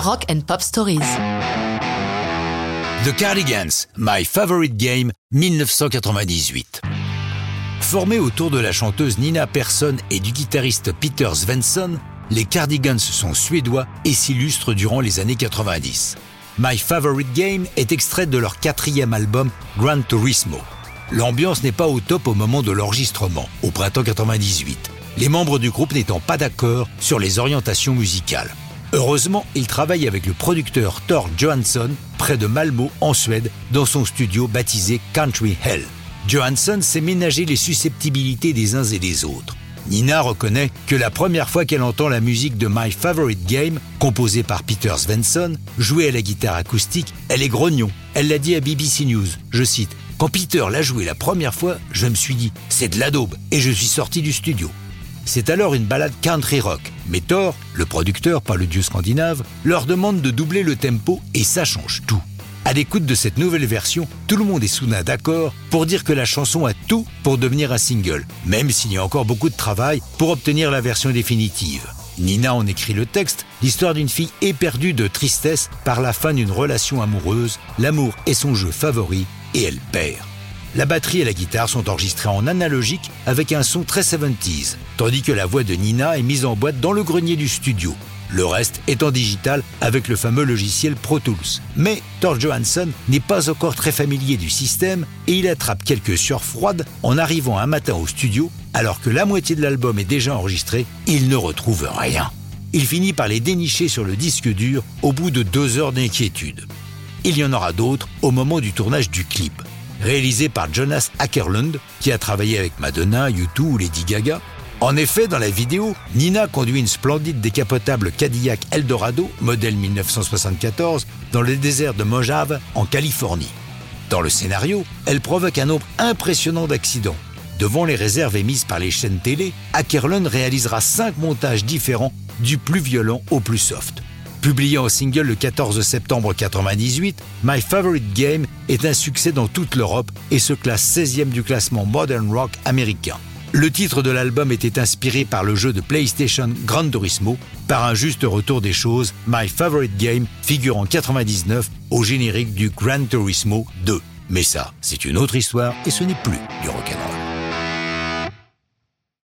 Rock and Pop Stories. The Cardigans, My Favorite Game, 1998. Formés autour de la chanteuse Nina Persson et du guitariste Peter Svensson, les Cardigans sont suédois et s'illustrent durant les années 90. My Favorite Game est extrait de leur quatrième album Gran Turismo. L'ambiance n'est pas au top au moment de l'enregistrement, au printemps 98, les membres du groupe n'étant pas d'accord sur les orientations musicales. Heureusement, ils travaillent avec le producteur Thor Johansson près de Malmo en Suède dans son studio baptisé Country Hell. Johansson sait ménager les susceptibilités des uns et des autres. Nina reconnaît que la première fois qu'elle entend la musique de My Favorite Game, composée par Peter Svensson, jouée à la guitare acoustique, elle est grognon. Elle l'a dit à BBC News, je cite, Quand Peter l'a joué la première fois, je me suis dit, c'est de la daube, et je suis sorti du studio. C'est alors une balade country rock, mais Thor, le producteur, pas le dieu scandinave, leur demande de doubler le tempo et ça change tout. À l'écoute de cette nouvelle version, tout le monde est soudain d'accord pour dire que la chanson a tout pour devenir un single, même s'il y a encore beaucoup de travail pour obtenir la version définitive. Nina en écrit le texte, l'histoire d'une fille éperdue de tristesse par la fin d'une relation amoureuse, l'amour est son jeu favori et elle perd. La batterie et la guitare sont enregistrées en analogique avec un son très 70s, tandis que la voix de Nina est mise en boîte dans le grenier du studio. Le reste est en digital avec le fameux logiciel Pro Tools. Mais Thor Johansson n'est pas encore très familier du système et il attrape quelques sueurs froides en arrivant un matin au studio alors que la moitié de l'album est déjà enregistré, il ne retrouve rien. Il finit par les dénicher sur le disque dur au bout de deux heures d'inquiétude. Il y en aura d'autres au moment du tournage du clip. Réalisé par Jonas Ackerlund, qui a travaillé avec Madonna, U2 ou Lady Gaga, en effet, dans la vidéo, Nina conduit une splendide décapotable Cadillac Eldorado, modèle 1974, dans le désert de Mojave, en Californie. Dans le scénario, elle provoque un nombre impressionnant d'accidents. Devant les réserves émises par les chaînes télé, Ackerlund réalisera cinq montages différents, du plus violent au plus soft. Publié en single le 14 septembre 1998, My Favorite Game est un succès dans toute l'Europe et se classe 16e du classement Modern Rock américain. Le titre de l'album était inspiré par le jeu de PlayStation Gran Turismo, par un juste retour des choses, My Favorite Game figure en 99 au générique du Gran Turismo 2. Mais ça, c'est une autre histoire et ce n'est plus du rock'n'roll.